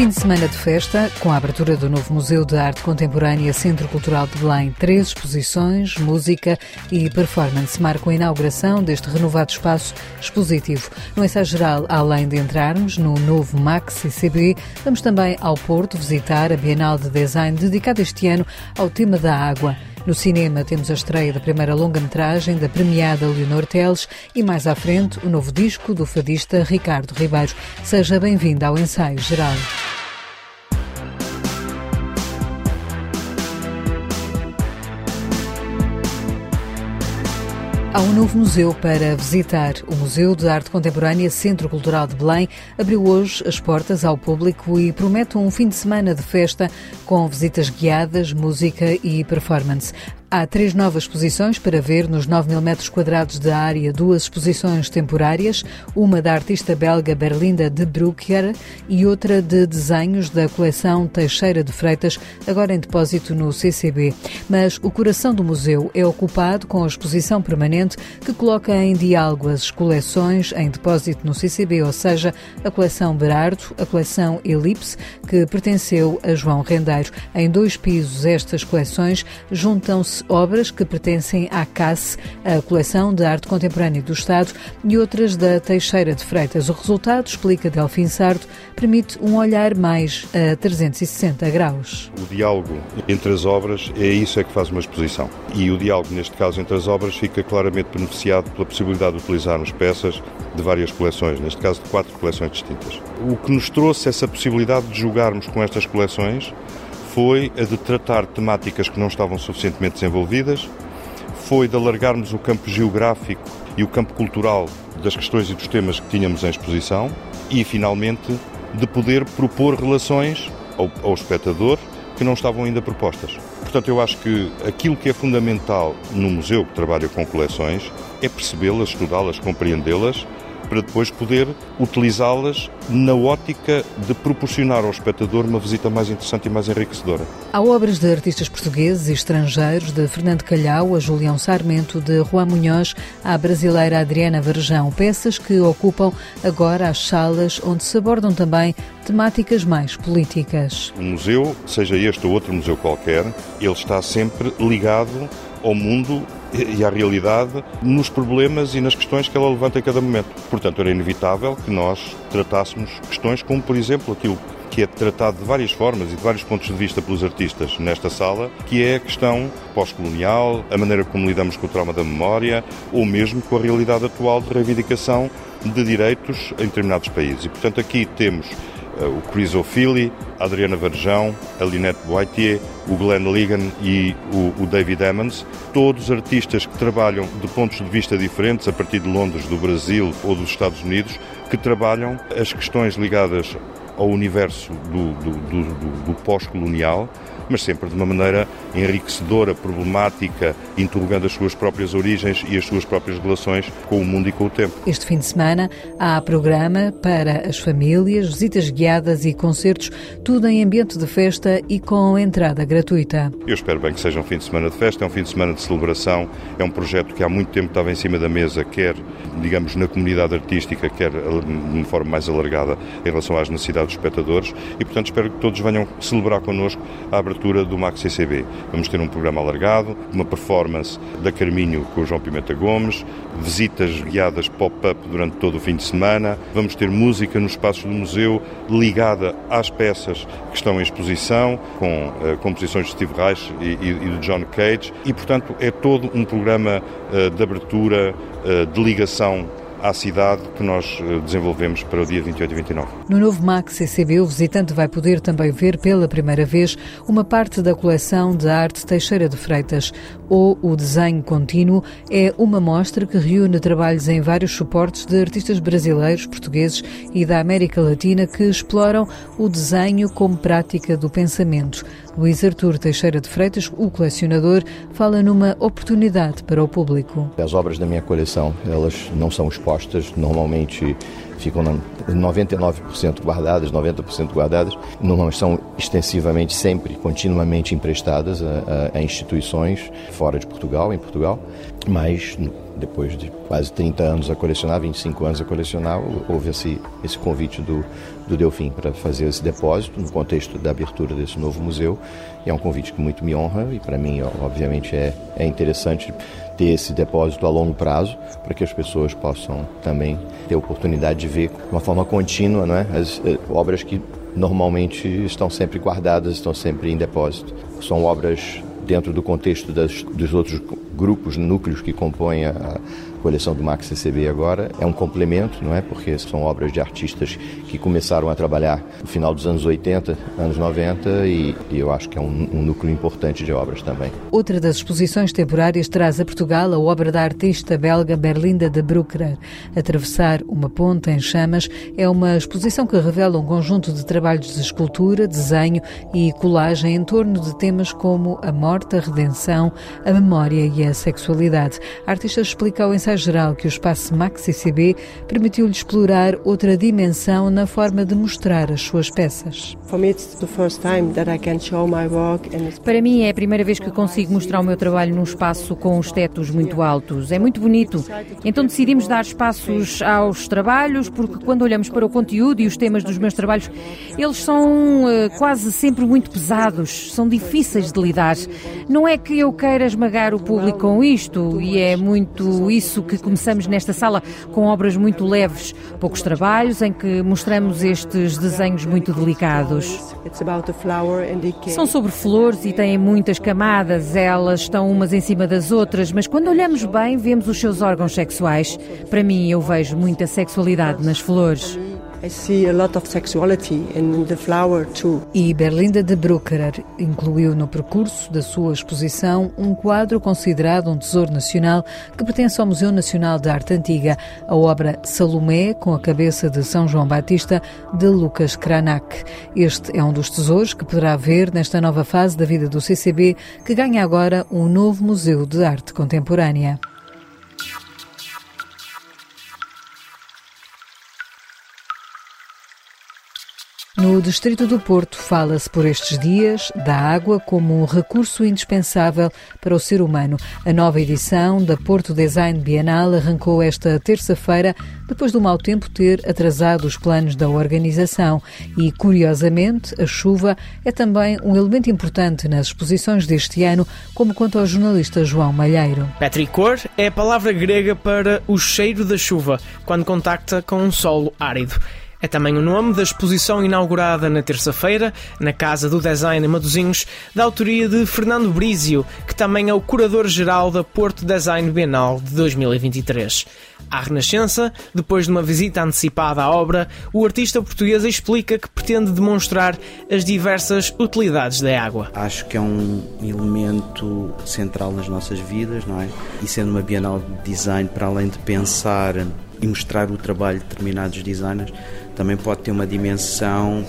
Fim de semana de festa, com a abertura do novo Museu de Arte Contemporânea Centro Cultural de Belém. Três exposições, música e performance marcam a inauguração deste renovado espaço expositivo. No ensaio geral, além de entrarmos no novo Max ICB, vamos também ao Porto visitar a Bienal de Design dedicada este ano ao tema da água. No cinema temos a estreia da primeira longa-metragem da premiada Leonor Teles e mais à frente o novo disco do fadista Ricardo Ribeiro. Seja bem-vindo ao ensaio geral. Há um novo museu para visitar. O Museu de Arte Contemporânea Centro Cultural de Belém abriu hoje as portas ao público e promete um fim de semana de festa com visitas guiadas, música e performance. Há três novas exposições para ver nos 9 mil metros quadrados de área, duas exposições temporárias, uma da artista belga Berlinda de Brucker e outra de desenhos da coleção Teixeira de Freitas, agora em depósito no CCB. Mas o coração do museu é ocupado com a exposição permanente que coloca em diálogo as coleções em depósito no CCB, ou seja, a coleção Berardo, a coleção Elipse, que pertenceu a João Rendeiro. Em dois pisos, estas coleções juntam-se obras que pertencem à CAS, a Coleção de Arte Contemporânea do Estado, e outras da Teixeira de Freitas. O resultado, explica Delfim Sardo, permite um olhar mais a 360 graus. O diálogo entre as obras é isso é que faz uma exposição. E o diálogo, neste caso, entre as obras fica claramente beneficiado pela possibilidade de utilizarmos peças de várias coleções, neste caso de quatro coleções distintas. O que nos trouxe essa possibilidade de jogarmos com estas coleções foi a de tratar temáticas que não estavam suficientemente desenvolvidas, foi de alargarmos o campo geográfico e o campo cultural das questões e dos temas que tínhamos em exposição e, finalmente, de poder propor relações ao, ao espectador que não estavam ainda propostas. Portanto, eu acho que aquilo que é fundamental no museu que trabalha com coleções é percebê-las, estudá-las, compreendê-las para depois poder utilizá-las na ótica de proporcionar ao espectador uma visita mais interessante e mais enriquecedora. Há obras de artistas portugueses e estrangeiros, de Fernando Calhau a Julião Sarmento, de Juan Munhoz à brasileira Adriana Varjão, peças que ocupam agora as salas onde se abordam também temáticas mais políticas. O museu, seja este ou outro museu qualquer, ele está sempre ligado ao mundo e à realidade nos problemas e nas questões que ela levanta em cada momento. Portanto, era inevitável que nós tratássemos questões como, por exemplo, aquilo que é tratado de várias formas e de vários pontos de vista pelos artistas nesta sala, que é a questão pós-colonial, a maneira como lidamos com o trauma da memória ou mesmo com a realidade atual de reivindicação de direitos em determinados países. E, portanto, aqui temos o Chris O'Philly, a Adriana Varjão, a Lynette Boitier, o Glenn Ligan e o, o, David Emmons, todos artistas que trabalham de pontos de vista diferentes, a partir de Londres, do Brasil ou dos Estados Unidos, que trabalham as questões ligadas ao universo do, do, do, do pós-colonial mas sempre de uma maneira enriquecedora, problemática, interrogando as suas próprias origens e as suas próprias relações com o mundo e com o tempo. Este fim de semana há programa para as famílias, visitas guiadas e concertos, tudo em ambiente de festa e com entrada gratuita. Eu espero bem que seja um fim de semana de festa, é um fim de semana de celebração, é um projeto que há muito tempo estava em cima da mesa, quer, digamos, na comunidade artística, quer de uma forma mais alargada em relação às necessidades dos espectadores e, portanto, espero que todos venham celebrar connosco a abertura do Max CCB. Vamos ter um programa alargado, uma performance da Carminho com o João Pimenta Gomes, visitas guiadas pop-up durante todo o fim de semana, vamos ter música nos espaços do museu ligada às peças que estão em exposição, com uh, composições de Steve Reich e, e, e, de John Cage, e portanto é todo um programa uh, de abertura, uh, de ligação à cidade que nós eh, desenvolvemos para o dia 28 e 29. No novo MAC CCB, o visitante vai poder também ver pela primeira vez uma parte da coleção de arte Teixeira de Freitas, ou o Desenho Contínuo, é uma mostra que reúne trabalhos em vários suportes de artistas brasileiros, portugueses e da América Latina que exploram o desenho como prática do pensamento. Luís Artur Teixeira de Freitas, o colecionador, fala numa oportunidade para o público. As obras da minha coleção, elas não são expostas, normalmente ficam 99% guardadas, 90% guardadas, não são extensivamente, sempre, continuamente emprestadas a, a, a, instituições fora de Portugal, em Portugal, mas depois de quase 30 anos a colecionar, 25 anos a colecionar, houve esse, esse convite do, do Delfim para fazer esse depósito no contexto da abertura desse novo museu. E é um convite que muito me honra e para mim, obviamente, é, é interessante ter esse depósito a longo prazo para que as pessoas possam também ter oportunidade de ver de uma forma contínua né, as, as obras que normalmente estão sempre guardadas, estão sempre em depósito. São obras dentro do contexto das, dos outros grupos, núcleos que compõem a, coleção do Max CCB agora é um complemento, não é? Porque são obras de artistas que começaram a trabalhar no final dos anos 80, anos 90 e, e eu acho que é um, um, núcleo importante de obras também. Outra das exposições temporárias traz a Portugal a obra da artista belga Berlinda de Bruckner. Atravessar uma ponta em chamas é uma exposição que revela um conjunto de trabalhos de escultura, desenho e colagem em torno de temas como a morte, a redenção, a memória e a sexualidade. A artista explica ao ensaio geral que o espaço Maxi CB permitiu-lhe explorar outra dimensão na forma de mostrar as suas peças. Para mim é a primeira vez que consigo mostrar o meu trabalho num espaço com os tetos muito altos. É muito bonito. Então decidimos dar espaços aos trabalhos, porque quando olhamos para o conteúdo e os temas dos meus trabalhos, eles são uh, quase sempre muito pesados, são difíceis de lidar. Não é que eu queira esmagar o público com isto, e é muito isso isso que começamos nesta sala com obras muito leves, poucos trabalhos em que mostramos estes desenhos muito delicados. São sobre flores e têm muitas camadas, elas estão umas em cima das outras, mas quando olhamos bem, vemos os seus órgãos sexuais. Para mim, eu vejo muita sexualidade nas flores. E Berlinda de Brucker incluiu no percurso da sua exposição um quadro considerado um tesouro nacional que pertence ao Museu Nacional de Arte Antiga, a obra Salomé com a cabeça de São João Batista de Lucas Cranach. Este é um dos tesouros que poderá ver nesta nova fase da vida do CCB, que ganha agora um novo Museu de Arte Contemporânea. No Distrito do Porto, fala-se por estes dias da água como um recurso indispensável para o ser humano. A nova edição da Porto Design Bienal arrancou esta terça-feira, depois do mau tempo ter atrasado os planos da organização. E, curiosamente, a chuva é também um elemento importante nas exposições deste ano, como conta o jornalista João Malheiro. Petricor é a palavra grega para o cheiro da chuva, quando contacta com um solo árido. É também o nome da exposição inaugurada na terça-feira, na Casa do Design em Maduzinhos, da autoria de Fernando Brizio, que também é o curador-geral da Porto Design Bienal de 2023. À Renascença, depois de uma visita antecipada à obra, o artista português explica que pretende demonstrar as diversas utilidades da água. Acho que é um elemento central nas nossas vidas, não é? E sendo uma Bienal de Design, para além de pensar e mostrar o trabalho de determinados designers, também pode ter uma dimensão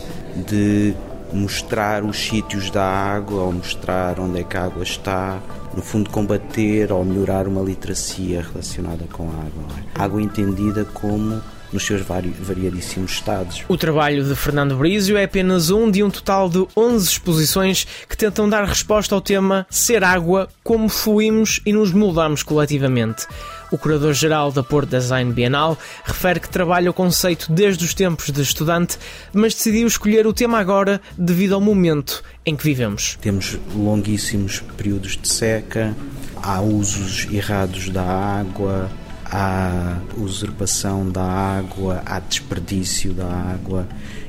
de mostrar os sítios da água ou mostrar onde é que a água está, no fundo combater ou melhorar uma literacia relacionada com a água. É? Água entendida como nos seus variadíssimos estados. O trabalho de Fernando Brizio é apenas um de um total de 11 exposições que tentam dar resposta ao tema Ser água, como fluímos e nos moldamos coletivamente. O curador-geral da Porto Design Bienal refere que trabalha o conceito desde os tempos de estudante, mas decidiu escolher o tema agora devido ao momento em que vivemos. Temos longuíssimos períodos de seca, há usos errados da água, há usurpação da água, há desperdício da água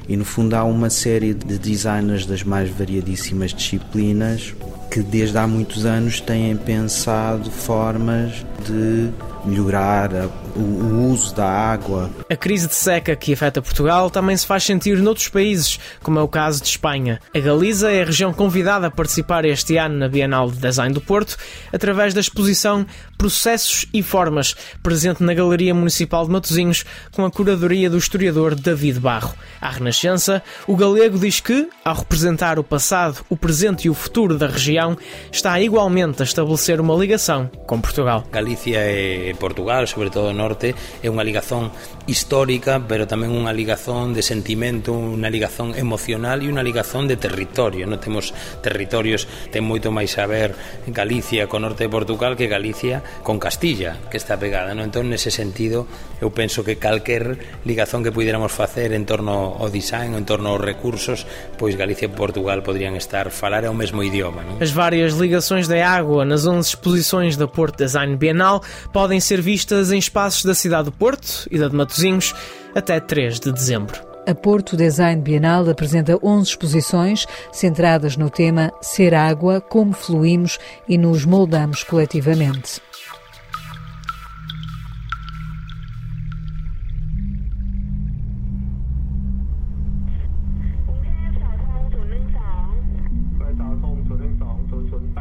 e no fundo há uma série de designers das mais variadíssimas disciplinas que desde há muitos anos têm pensado formas de melhorar o, o, uso da água. A crise de seca que afeta Portugal também se faz sentir noutros países, como é o caso de Espanha. A Galiza é a região convidada a participar este ano na Bienal de Design do Porto, através da exposição Processos e Formas, presente na Galeria Municipal de Matosinhos, com a curadoria do historiador David Barro. À Renascença, o galego diz que, ao representar o passado, o presente e o futuro da região, está igualmente a estabelecer uma ligação com Portugal. Galícia e Portugal, sobre todo o norte, é unha ligazón histórica, pero tamén unha ligazón de sentimento, unha ligazón emocional e unha ligazón de territorio. Non temos territorios, ten moito máis a ver Galicia co norte de Portugal que Galicia con Castilla, que está pegada, non? Entón, nese sentido, eu penso que calquer ligazón que pudiéramos facer en torno ao design, en torno aos recursos, pois Galicia e Portugal podrían estar falar o mesmo idioma, non? As várias ligações da água nas 11 exposições da Porto Design Bienal podem ser vistas em espaços da cidade do Porto e da de Matosinhos até 3 de dezembro. A Porto Design Bienal apresenta 11 exposições centradas no tema Ser Água, como fluímos e nos moldamos coletivamente.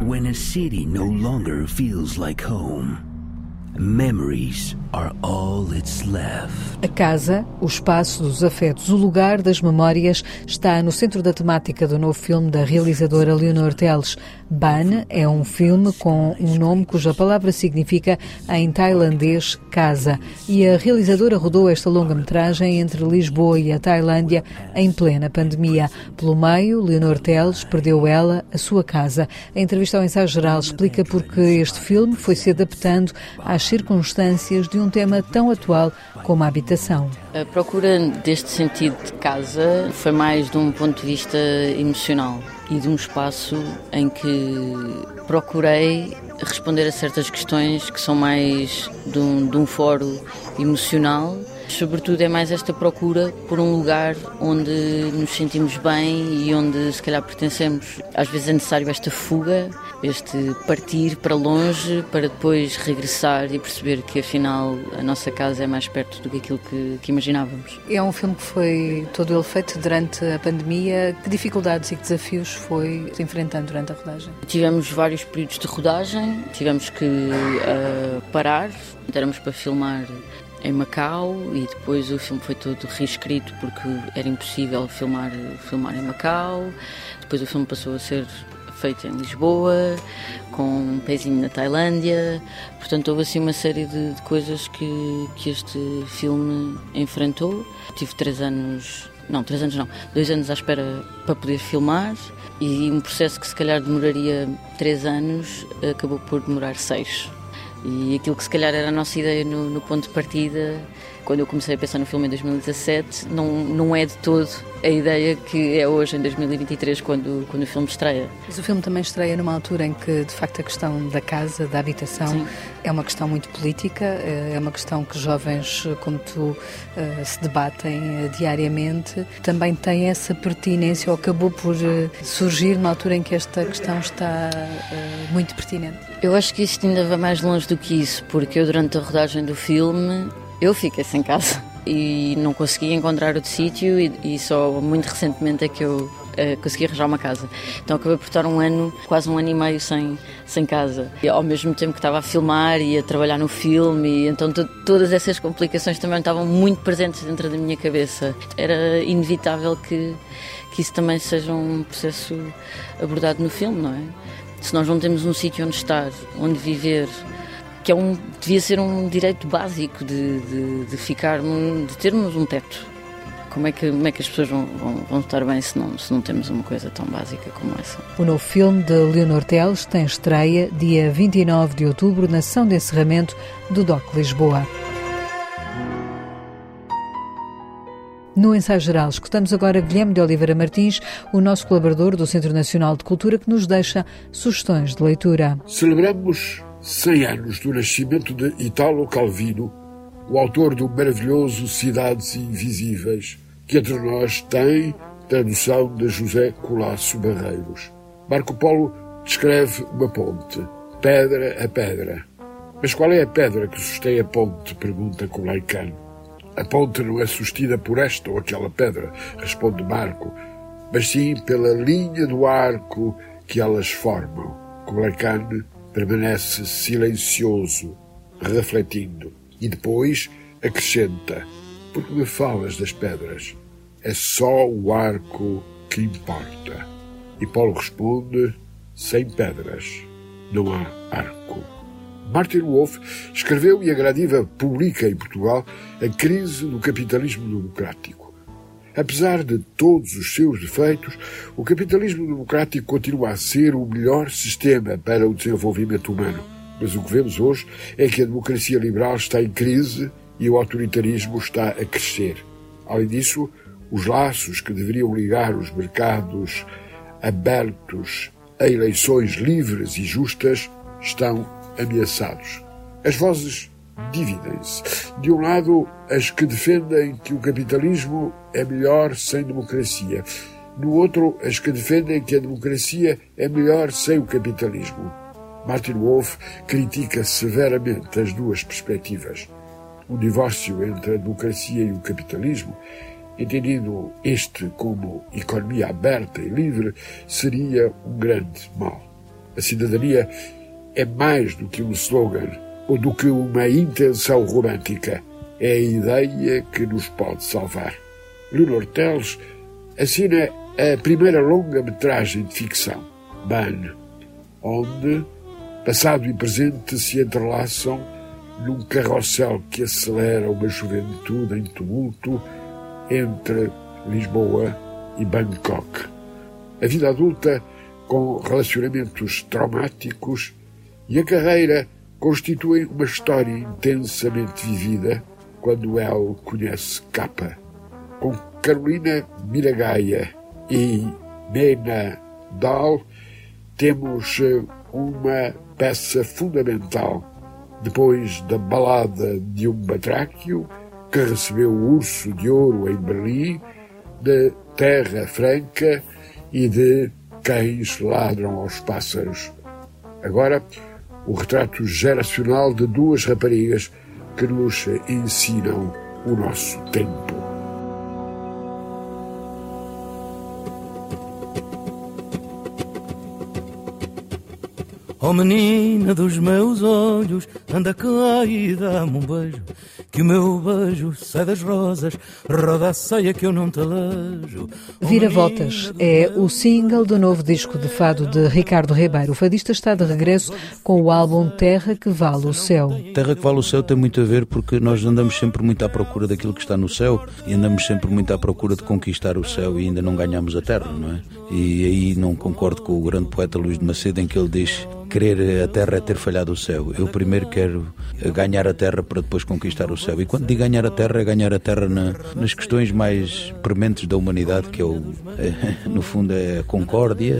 When a city no longer feels like home, memories are all that's left. A casa, o espaço dos afetos, o lugar das memórias está no centro da temática do novo filme da realizadora Leonor Teles. Ban é um filme com um nome cuja palavra significa em tailandês casa. E a realizadora rodou esta longa-metragem entre Lisboa e a Tailândia em plena pandemia. Pelo meio, Leonor Teles perdeu ela a sua casa. A entrevista ao ensaio geral explica porque este filme foi se adaptando às circunstâncias de um tema tão atual como a habitação. A procura deste sentido de casa foi mais de um ponto de vista emocional e de um espaço em que procurei responder a certas questões que são mais de um, de um fórum emocional Sobretudo é mais esta procura por um lugar onde nos sentimos bem e onde se calhar pertencemos. Às vezes é necessário esta fuga, este partir para longe para depois regressar e perceber que afinal a nossa casa é mais perto do que aquilo que, que imaginávamos. É um filme que foi todo ele feito durante a pandemia. Que dificuldades e que desafios foi enfrentando durante a rodagem? Tivemos vários períodos de rodagem, tivemos que uh, parar, éramos para filmar em Macau e depois o filme foi todo reescrito porque era impossível filmar, filmar em Macau. Depois o filme passou a ser feito em Lisboa, com um pezinho na Tailândia. Portanto, houve assim uma série de, de coisas que, que este filme enfrentou. Tive três anos, não, três anos não, dois anos à espera para poder filmar e um processo que se calhar demoraria três anos acabou por demorar seis. E aquilo que se calhar era a nossa ideia no, no, ponto de partida, quando eu comecei a pensar no filme em 2017, não, não é de todo a ideia que é hoje, em 2023, quando, quando o filme estreia. Mas o filme também estreia numa altura em que, de facto, a questão da casa, da habitação, Sim. é uma questão muito política, é uma questão que jovens como tu eh, se debatem eh, diariamente. Também tem essa pertinência, ou acabou por eh, surgir numa altura em que esta questão está muito pertinente? Eu acho que isto ainda vai mais longe do que isso, porque eu, durante a rodagem do filme, eu fiquei sem casa e não consegui encontrar outro sítio e, e, só muito recentemente é que eu uh, consegui arranjar uma casa. Então acabei por estar um ano, quase um ano e meio sem, sem casa. E ao mesmo tempo que estava a filmar e a trabalhar no filme, e então todas essas complicações também estavam muito presentes dentro da minha cabeça. Era inevitável que, que isso também seja um processo abordado no filme, não é? Se nós não temos um sítio onde estar, onde viver, que é um, devia ser um direito básico de, de, de ficarmos, de termos um teto. Como é que, como é que as pessoas vão, vão, vão, estar bem se não, se não temos uma coisa tão básica como essa? O novo filme de Leonor Teles tem estreia dia 29 de outubro na sessão de encerramento do DOC Lisboa. No ensaio geral, escutamos agora Guilherme de Oliveira Martins, o nosso colaborador do Centro Nacional de Cultura, que nos deixa sugestões de leitura. Celebramos 100 anos do nascimento de Italo Calvino, o autor do maravilhoso Cidades Invisíveis, que entre nós tem tradução de José Colasso Barreiros. Marco Polo descreve uma ponte, pedra a pedra. Mas qual é a pedra que sustém a ponte? pergunta Kublai. A ponte não é sustida por esta ou aquela pedra, responde Marco, mas sim pela linha do arco que elas formam. Kublai permanece silencioso, refletindo, e depois acrescenta: Porque me falas das pedras? É só o arco que importa. E Paulo responde: Sem pedras não há arco. Martin Wolff escreveu e a Gradiva publica em Portugal a crise do capitalismo democrático. Apesar de todos os seus defeitos, o capitalismo democrático continua a ser o melhor sistema para o desenvolvimento humano. Mas o que vemos hoje é que a democracia liberal está em crise e o autoritarismo está a crescer. Além disso, os laços que deveriam ligar os mercados abertos a eleições livres e justas estão ameaçados. As vozes dividem-se. De um lado, as que defendem que o capitalismo é melhor sem democracia. No outro, as que defendem que a democracia é melhor sem o capitalismo. Martin Wolf critica severamente as duas perspectivas. O divórcio entre a democracia e o capitalismo, entendido este como economia aberta e livre, seria um grande mal. A cidadania é mais do que um slogan do que uma intenção romântica. É a ideia que nos pode salvar. Leonor Teles assina a primeira longa-metragem de ficção, Ban, onde passado e presente se entrelaçam num carrossel que acelera uma juventude em tumulto entre Lisboa e Bangkok. A vida adulta com relacionamentos traumáticos e a carreira constituem uma história intensamente vivida quando El conhece Capa. Com Carolina Miragaia e Nena Dahl, temos eh, uma peça fundamental depois da balada de um batráquio que recebeu o Urso de Ouro em Berlim, de Terra Franca e de Cães Ladram aos Pássaros. Agora, o retrato geracional de duas raparigas que nos ensinam o nosso tempo. Oh menina dos meus olhos, anda cá e dá-me um beijo que o meu beijo sai das rosas, roda a saia que eu não te alejo. Vira-Voltas é o single do novo disco de fado de Ricardo Ribeiro. O fadista está de regresso com o álbum Terra que Vale o Céu. Terra que Vale o Céu tem muito a ver porque nós andamos sempre muito à procura daquilo que está no céu e andamos sempre muito à procura de conquistar o céu e ainda não ganhamos a terra, não é? E aí não concordo com o grande poeta Luís de Macedo em que ele diz querer a terra é ter falhado o céu. Eu primeiro quero ganhar a terra para depois conquistar o céu. E quando digo ganhar a terra, é ganhar a terra na, nas questões mais prementes da humanidade, que é o, é, no fundo é a concórdia,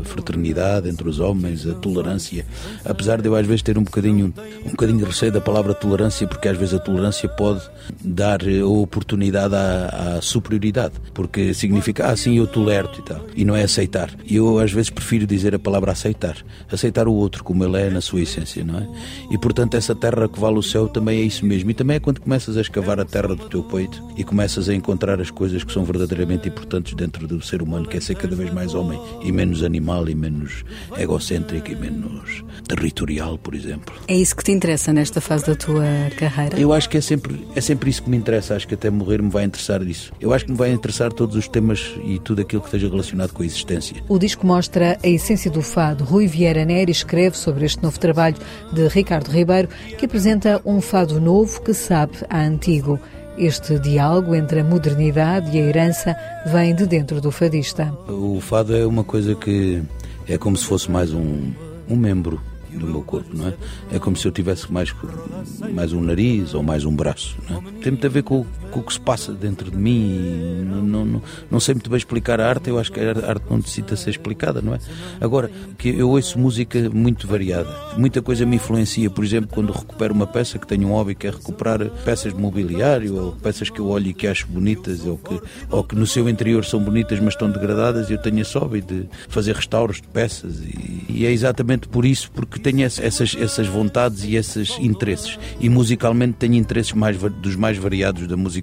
a fraternidade entre os homens, a tolerância. Apesar de eu às vezes ter um bocadinho, um bocadinho de receio da palavra tolerância, porque às vezes a tolerância pode dar a oportunidade à, à superioridade, porque significa, ah, sim, eu tolero-te e tal. E não é aceitar. E eu às vezes prefiro dizer a palavra aceitar. Aceitar o outro como ele é na sua essência, não é? E portanto essa terra que vale o céu também é isso mesmo. E também é quando começas a escavar a terra do teu peito e começas a encontrar as coisas que são verdadeiramente importantes dentro do ser humano, que é ser cada vez mais homem e menos animal e menos egocêntrico e menos territorial, por exemplo. É isso que te interessa nesta fase da tua carreira? Eu acho que é sempre, é sempre isso que me interessa. Acho que até morrer me vai interessar disso. Eu acho que me vai interessar todos os temas e tudo aquilo que esteja relacionado com a existência. O disco mostra a essência do fado. Rui Vieira Neres escreve sobre este novo trabalho de Ricardo Ribeiro, que apresenta um fado novo que sabe a antigo. Este diálogo entre a modernidade e a herança vem de dentro do fadista. O fado é uma coisa que é como se fosse mais um, um membro do meu corpo, não é? É como se eu tivesse mais, mais um nariz ou mais um braço. Não é? Tem muito a ver com, com, o que se passa dentro de mim. Não, não, não, não, sei muito bem explicar a arte, eu acho que a arte não necessita ser explicada, não é? Agora, que eu ouço música muito variada. Muita coisa me influencia, por exemplo, quando recupero uma peça, que tenho um hobby que é recuperar peças de mobiliário ou peças que eu olho e que acho bonitas ou que, ou que no seu interior são bonitas mas estão degradadas, eu tenho esse hobby de fazer restauros de peças e, e é exatamente por isso, porque tenho essas, essas vontades e esses interesses. E musicalmente tenho interesses mais, dos mais variados da música,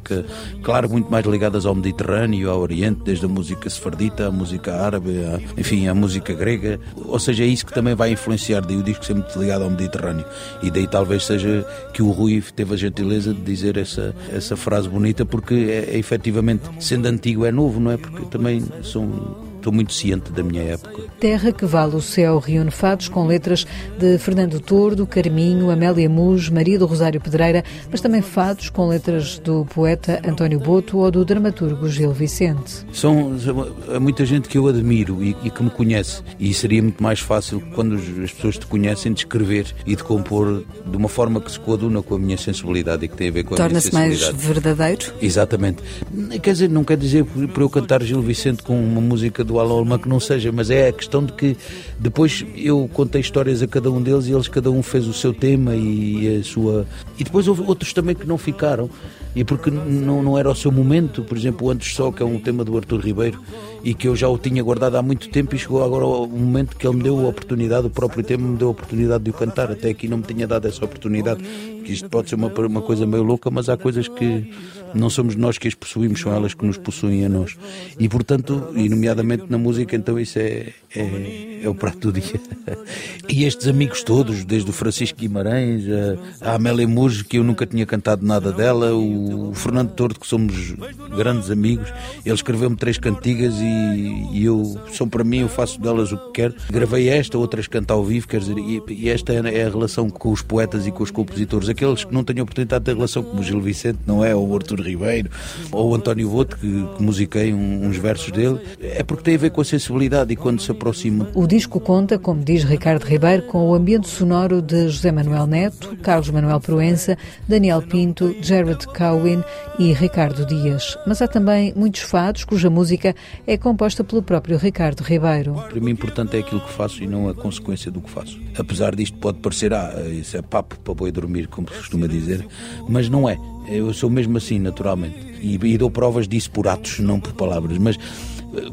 claro, muito mais ligadas ao Mediterrâneo, ao Oriente, desde a música sefardita, a música árabe, enfim, a música grega. Ou seja, é isso que também vai influenciar. Daí o disco ser muito ligado ao Mediterrâneo. E daí talvez seja que o Rui teve a gentileza de dizer essa, essa frase bonita, porque é, é efetivamente, sendo antigo, é novo, não é? Porque também são estou muito ciente da minha época. Terra que vale o céu reúne fados com letras de Fernando Tordo, Carminho, Amélia Mus, Maria do Rosário Pedreira, mas também fados com letras do poeta António Boto ou do dramaturgo Gil Vicente. São, há muita gente que eu admiro e, e, que me conhece e seria muito mais fácil quando as pessoas te conhecem de escrever e de compor de uma forma que se coaduna com a minha sensibilidade e que tem a ver com a minha sensibilidade. Torna-se mais verdadeiro? Exatamente. Quer dizer, não quer dizer para eu cantar Gil Vicente com uma música do Alô Alemã que não seja, mas é a questão de que depois eu contei histórias a cada um deles e eles cada um fez o seu tema e a sua. E depois houve outros também que não ficaram e porque não, não era o seu momento, por exemplo, o Antes Só, que é um tema do Arthur Ribeiro e que eu já o tinha guardado há muito tempo e chegou agora o momento que ele me deu a oportunidade, o próprio tema me deu a oportunidade de o cantar, até aqui não me tinha dado essa oportunidade, isto pode ser uma, uma coisa meio louca, mas há coisas que não somos nós que as possuímos, são elas que nos possuem a nós. E portanto, e nomeadamente na música, então isso é, é, é o prato do dia. E estes amigos todos, desde o Francisco Guimarães, a, a Amélia Mujo, que eu nunca tinha cantado nada dela, o, o Fernando Tordo, que somos grandes amigos, ele escreveu-me três cantigas e, e, eu, são para mim, eu faço delas o que quero. Gravei esta, outras canto ao vivo, quer dizer, e, e esta é a relação com os poetas e com os compositores. Aqueles que não têm oportunidade de ter relação como o Gil Vicente, não é? Ou o Artur Ribeiro, ou o António Boto, que, que musiquei um, uns versos dele, é porque tem a ver com a sensibilidade e quando se aproxima. O disco conta, como diz Ricardo Ribeiro, com o ambiente sonoro de José Manuel Neto, Carlos Manuel Proença, Daniel Pinto, Jared Cowen e Ricardo Dias. Mas há também muitos fados cuja música é composta pelo próprio Ricardo Ribeiro. Para mim, importante é aquilo que faço e não a consequência do que faço. Apesar disto, pode parecer, ah, isso é papo para boi dormir, como se costuma dizer, mas não é. Eu sou mesmo assim, naturalmente. E, e dou provas disso por atos, não por palavras. Mas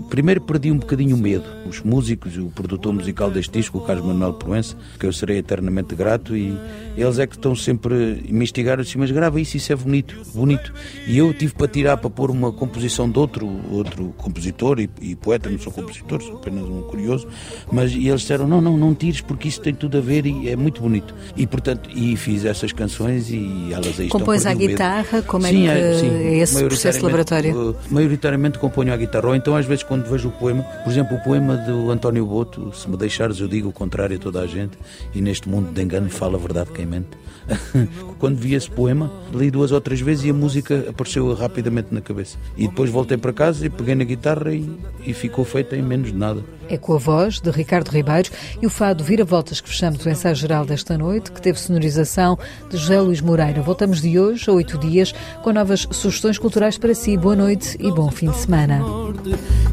Primeiro perdi um bocadinho o medo. Os músicos, o produtor musical deste disco, o Carlos Manuel Proença, que eu serei eternamente grato, e eles é que estão sempre a me instigar assim, mas grava isso, isso é bonito, bonito. E eu tive para tirar para pôr uma composição de outro, outro compositor e, e poeta, não sou compositor, sou apenas um curioso, mas e eles disseram, não, não, não tires porque isso tem tudo a ver e é muito bonito. E portanto, e fiz essas canções e elas aí Compões estão. à guitarra? Como é sim, é, que sim, é esse processo laboratório? Maioritariamente componho à guitarra, ou então às vezes quando vejo o poema, por exemplo, o poema do António Boto, se me deixares eu digo o contrário a toda a gente, e neste mundo de engano fala a verdade quem mente. quando vi esse poema, li duas ou três vezes e a música apareceu rapidamente na cabeça. E depois voltei para casa e peguei na guitarra e, e ficou feita em menos de nada. É com a voz de Ricardo Ribeiro e o fado Vira-Voltas que fechamos o ensaio geral desta noite, que teve sonorização de José Luís Moreira. Voltamos de hoje a oito dias com novas sugestões culturais para si. Boa noite e bom fim de semana.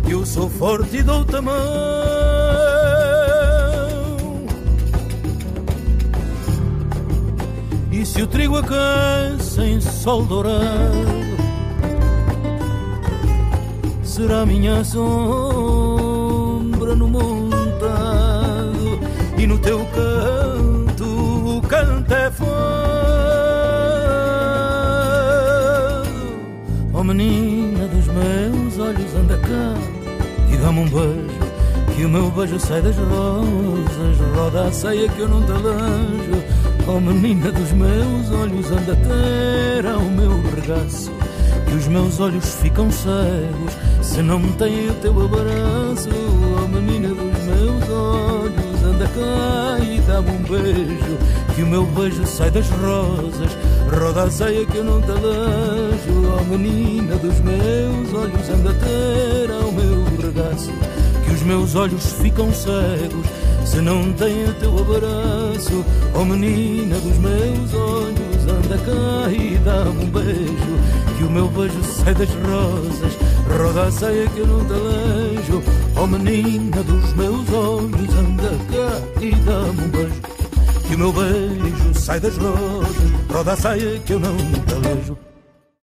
Eu sou forte e dou tamanho. E se o trigo aquece em sol dourado, será minha sombra no montado e no teu canto o canto é fado. Oh menina dos meus olhos, anda cá e dá-me um beijo. Que o meu beijo sai das rosas, roda a ceia que eu não te lanjo. Oh menina dos meus olhos, anda ter ao meu regaço Que os meus olhos ficam cegos Se não têm o teu abraço. Oh menina dos meus olhos, anda cá e dá-me um beijo Que o meu beijo sai das rosas Roda a ceia que eu não te alejo Oh menina dos meus olhos, anda ter ao meu regaço Que os meus olhos ficam cegos se não tem o teu abraço, oh menina dos meus olhos, anda cá e dá-me um beijo, que o meu beijo sai das rosas, roda a saia que eu não te alejo, oh menina dos meus olhos, anda cá e dá-me um beijo, que o meu beijo sai das rosas, roda a saia que eu não te alejo.